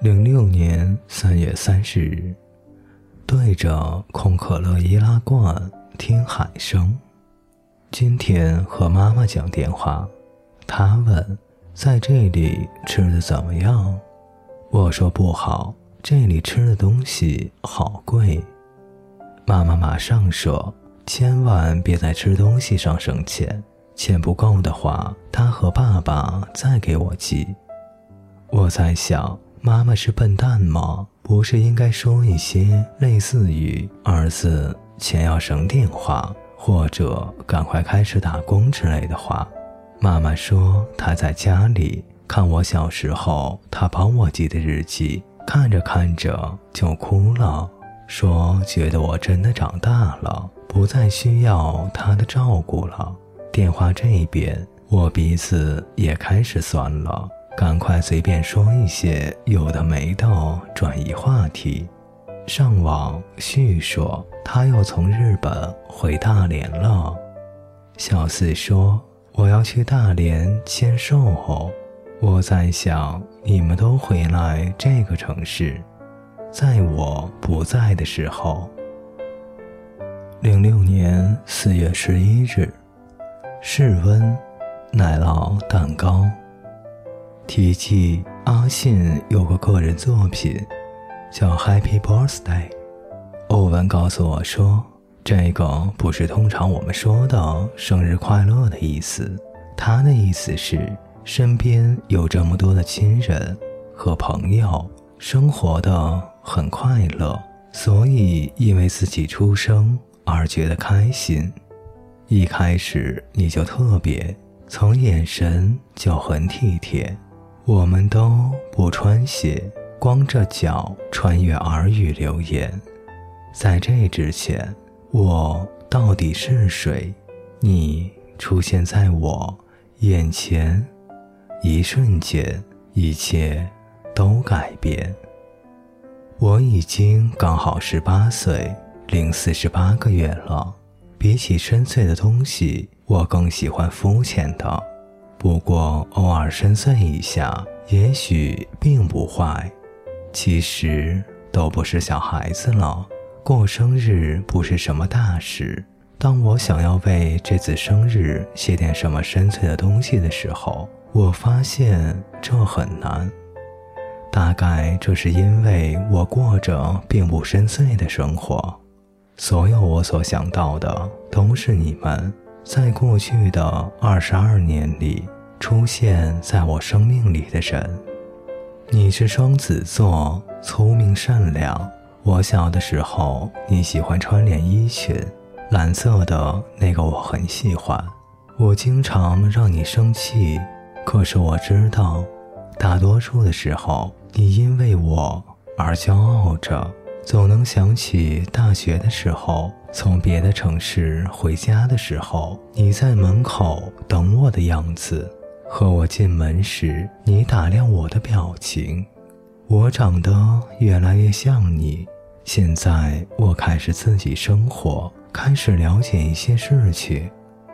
零六年三月三十日，对着空可乐易拉罐听海声。今天和妈妈讲电话，她问在这里吃的怎么样？我说不好，这里吃的东西好贵。妈妈马上说：“千万别在吃东西上省钱，钱不够的话，她和爸爸再给我寄。”我在想。妈妈是笨蛋吗？不是应该说一些类似于“儿子，钱要省点花”或者“赶快开始打工”之类的话。妈妈说她在家里看我小时候她帮我记的日记，看着看着就哭了，说觉得我真的长大了，不再需要她的照顾了。电话这边，我鼻子也开始酸了。赶快随便说一些有的没的，转移话题。上网叙说他又从日本回大连了。小四说我要去大连签售后。我在想你们都回来这个城市，在我不在的时候。零六年四月十一日，室温，奶酪蛋糕。提起阿信有个个人作品叫《Happy Birthday》，欧文告诉我说，这个不是通常我们说的“生日快乐”的意思，他的意思是身边有这么多的亲人和朋友，生活的很快乐，所以因为自己出生而觉得开心。一开始你就特别，从眼神就很体贴。我们都不穿鞋，光着脚穿越耳语留言。在这之前，我到底是谁？你出现在我眼前，一瞬间，一切都改变。我已经刚好十八岁零四十八个月了。比起深邃的东西，我更喜欢肤浅的。不过偶尔深邃一下，也许并不坏。其实都不是小孩子了，过生日不是什么大事。当我想要为这次生日写点什么深邃的东西的时候，我发现这很难。大概这是因为我过着并不深邃的生活。所有我所想到的都是你们。在过去的二十二年里，出现在我生命里的人，你是双子座，聪明善良。我小的时候，你喜欢穿连衣裙，蓝色的那个我很喜欢。我经常让你生气，可是我知道，大多数的时候，你因为我而骄傲着。总能想起大学的时候，从别的城市回家的时候，你在门口等我的样子，和我进门时你打量我的表情。我长得越来越像你。现在我开始自己生活，开始了解一些事情。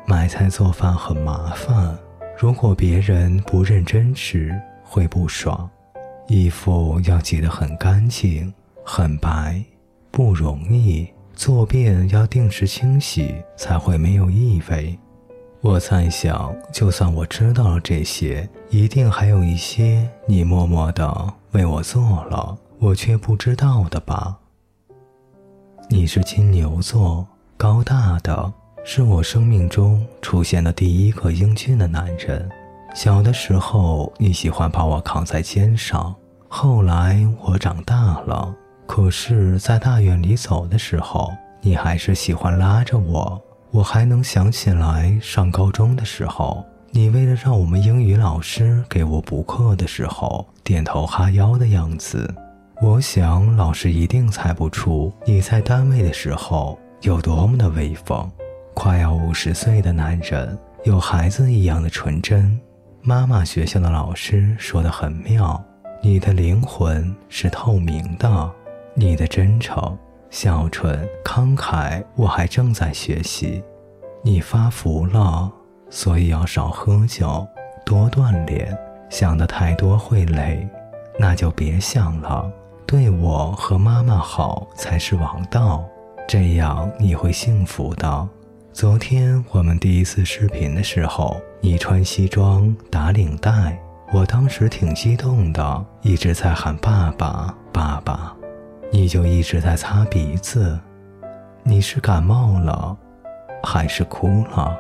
买菜做饭很麻烦，如果别人不认真吃会不爽。衣服要洗得很干净。很白，不容易。坐便要定时清洗，才会没有异味。我在想，就算我知道了这些，一定还有一些你默默的为我做了，我却不知道的吧。你是金牛座，高大的，是我生命中出现的第一个英俊的男人。小的时候，你喜欢把我扛在肩上，后来我长大了。可是，在大院里走的时候，你还是喜欢拉着我。我还能想起来，上高中的时候，你为了让我们英语老师给我补课的时候，点头哈腰的样子。我想，老师一定猜不出你在单位的时候有多么的威风。快要五十岁的男人，有孩子一样的纯真。妈妈学校的老师说的很妙，你的灵魂是透明的。你的真诚、孝顺、慷慨，我还正在学习。你发福了，所以要少喝酒，多锻炼。想的太多会累，那就别想了。对我和妈妈好才是王道，这样你会幸福的。昨天我们第一次视频的时候，你穿西装打领带，我当时挺激动的，一直在喊爸爸爸爸，你就一直在擦鼻子。你是感冒了，还是哭了？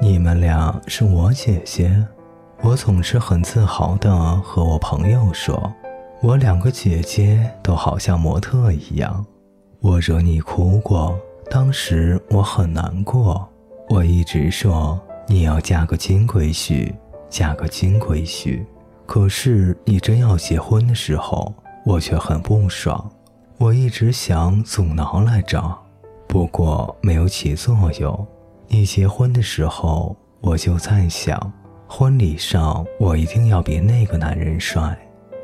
你们俩是我姐姐，我总是很自豪地和我朋友说，我两个姐姐都好像模特一样。我惹你哭过，当时我很难过。我一直说你要嫁个金龟婿，嫁个金龟婿。可是你真要结婚的时候，我却很不爽。我一直想阻挠来着。不过没有起作用。你结婚的时候，我就在想，婚礼上我一定要比那个男人帅。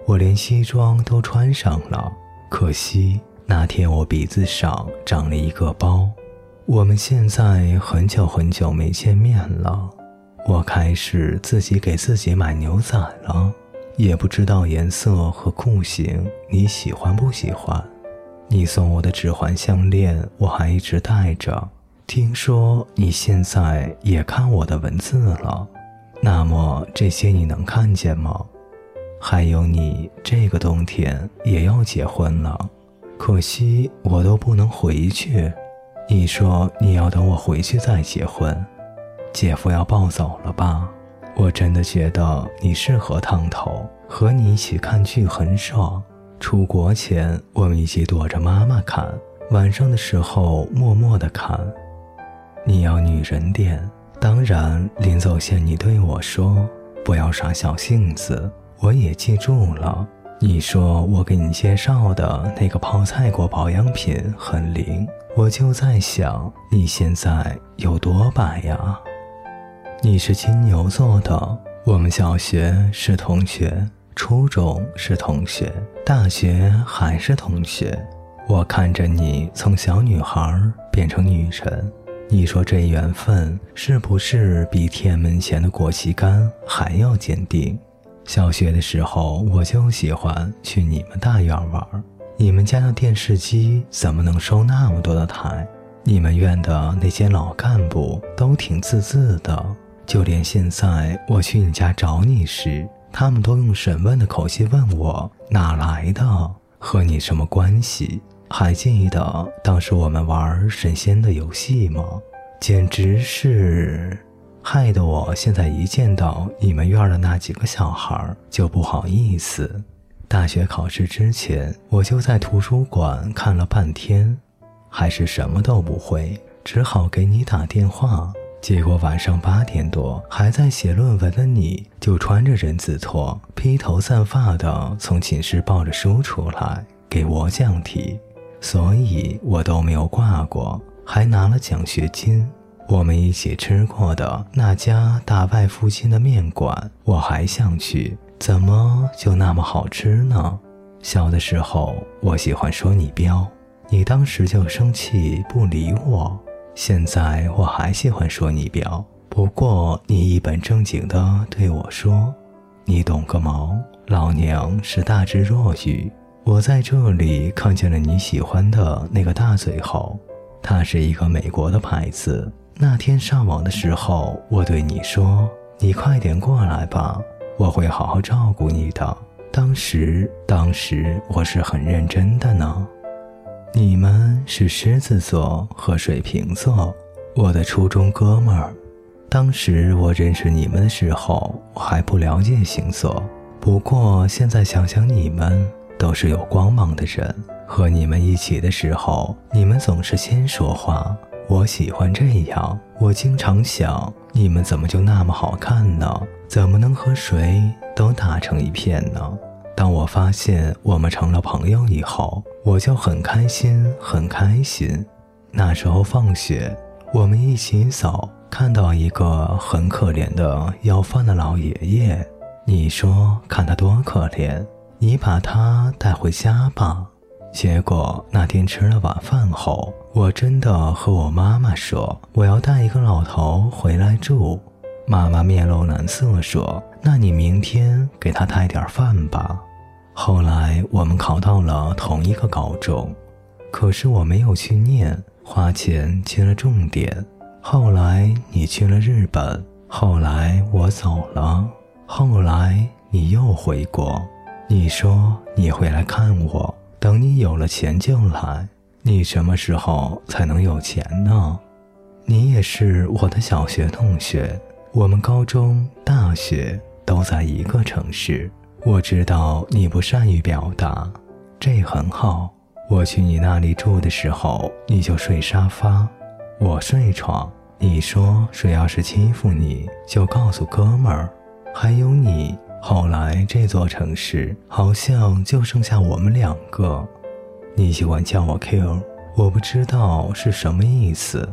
我连西装都穿上了，可惜那天我鼻子上长了一个包。我们现在很久很久没见面了，我开始自己给自己买牛仔了，也不知道颜色和裤型你喜欢不喜欢。你送我的指环项链，我还一直戴着。听说你现在也看我的文字了，那么这些你能看见吗？还有你这个冬天也要结婚了，可惜我都不能回去。你说你要等我回去再结婚，姐夫要抱走了吧？我真的觉得你适合烫头，和你一起看剧很爽。出国前，我们一起躲着妈妈看，晚上的时候默默的看。你要女人点，当然临走前你对我说不要耍小性子，我也记住了。你说我给你介绍的那个泡菜国保养品很灵，我就在想你现在有多白呀？你是金牛座的，我们小学是同学。初中是同学，大学还是同学。我看着你从小女孩变成女神，你说这缘分是不是比天安门前的国旗杆还要坚定？小学的时候我就喜欢去你们大院玩，你们家的电视机怎么能收那么多的台？你们院的那些老干部都挺自自的，就连现在我去你家找你时。他们都用审问的口气问我哪来的，和你什么关系？还记得当时我们玩神仙的游戏吗？简直是，害得我现在一见到你们院的那几个小孩就不好意思。大学考试之前，我就在图书馆看了半天，还是什么都不会，只好给你打电话。结果晚上八点多，还在写论文的你，就穿着人字拖、披头散发的从寝室抱着书出来给我讲题，所以我都没有挂过，还拿了奖学金。我们一起吃过的那家大外附近的面馆，我还想去，怎么就那么好吃呢？小的时候，我喜欢说你彪，你当时就生气不理我。现在我还喜欢说你表，不过你一本正经的对我说：“你懂个毛，老娘是大智若愚。”我在这里看见了你喜欢的那个大嘴猴，它是一个美国的牌子。那天上网的时候，我对你说：“你快点过来吧，我会好好照顾你的。”当时，当时我是很认真的呢。你们是狮子座和水瓶座，我的初中哥们儿。当时我认识你们的时候，我还不了解星座。不过现在想想，你们都是有光芒的人。和你们一起的时候，你们总是先说话。我喜欢这样。我经常想，你们怎么就那么好看呢？怎么能和谁都打成一片呢？当我发现我们成了朋友以后，我就很开心，很开心。那时候放学，我们一起走，看到一个很可怜的要饭的老爷爷。你说看他多可怜，你把他带回家吧。结果那天吃了晚饭后，我真的和我妈妈说我要带一个老头回来住。妈妈面露难色说：“那你明天给他带点饭吧。”后来我们考到了同一个高中，可是我没有去念，花钱去了重点。后来你去了日本，后来我走了，后来你又回国。你说你会来看我，等你有了钱就来。你什么时候才能有钱呢？你也是我的小学同学，我们高中、大学都在一个城市。我知道你不善于表达，这很好。我去你那里住的时候，你就睡沙发，我睡床。你说谁要是欺负你，就告诉哥们儿。还有你，后来这座城市好像就剩下我们两个。你喜欢叫我 Q，我不知道是什么意思。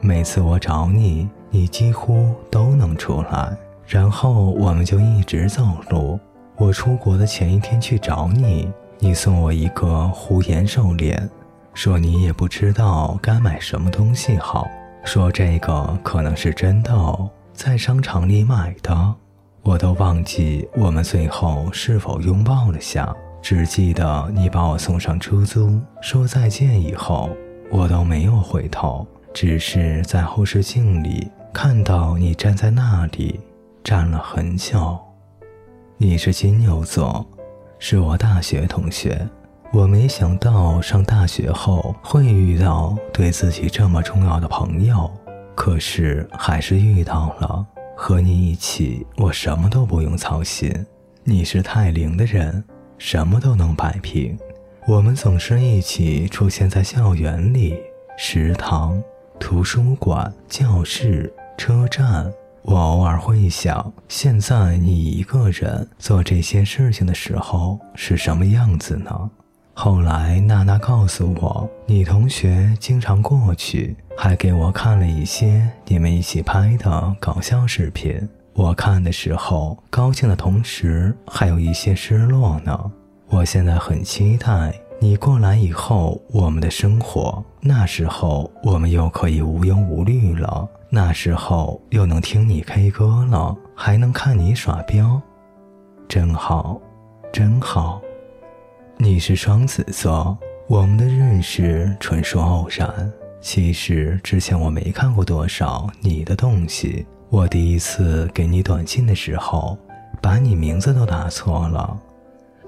每次我找你，你几乎都能出来，然后我们就一直走路。我出国的前一天去找你，你送我一个胡言瘦脸，说你也不知道该买什么东西好，说这个可能是真的哦，在商场里买的。我都忘记我们最后是否拥抱了下。只记得你把我送上出租，说再见以后，我都没有回头，只是在后视镜里看到你站在那里，站了很久。你是金牛座，是我大学同学。我没想到上大学后会遇到对自己这么重要的朋友，可是还是遇到了。和你一起，我什么都不用操心。你是太灵的人。什么都能摆平。我们总是一起出现在校园里、食堂、图书馆、教室、车站。我偶尔会想，现在你一个人做这些事情的时候是什么样子呢？后来娜娜告诉我，你同学经常过去，还给我看了一些你们一起拍的搞笑视频。我看的时候，高兴的同时还有一些失落呢。我现在很期待你过来以后，我们的生活。那时候我们又可以无忧无虑了，那时候又能听你 K 歌了，还能看你耍彪，真好，真好。你是双子座，我们的认识纯属偶然。其实之前我没看过多少你的东西。我第一次给你短信的时候，把你名字都打错了。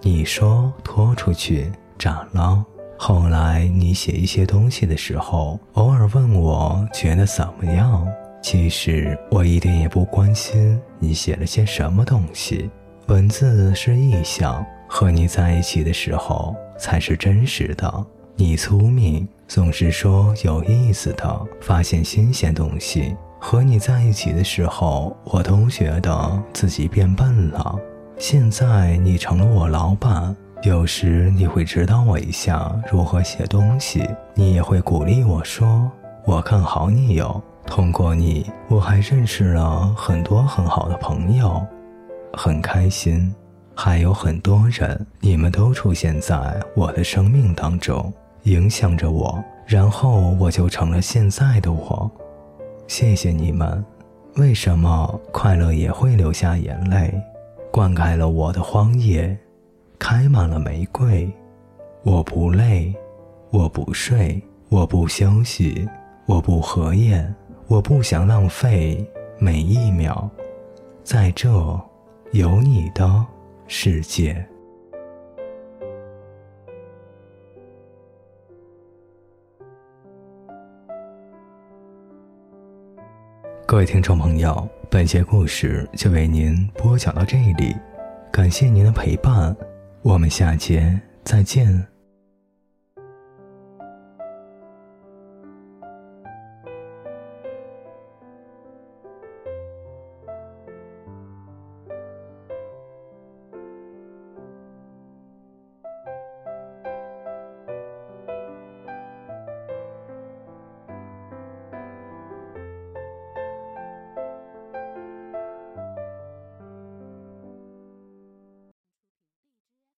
你说拖出去斩了。后来你写一些东西的时候，偶尔问我觉得怎么样。其实我一点也不关心你写了些什么东西。文字是意象，和你在一起的时候才是真实的。你聪明，总是说有意思的，发现新鲜东西。和你在一起的时候，我都觉得自己变笨了。现在你成了我老板，有时你会指导我一下如何写东西，你也会鼓励我说：“我看好你哟。”通过你，我还认识了很多很好的朋友，很开心。还有很多人，你们都出现在我的生命当中，影响着我，然后我就成了现在的我。谢谢你们，为什么快乐也会流下眼泪？灌溉了我的荒野，开满了玫瑰。我不累，我不睡，我不休息，我不合眼，我不想浪费每一秒，在这有你的世界。各位听众朋友，本节故事就为您播讲到这里，感谢您的陪伴，我们下节再见。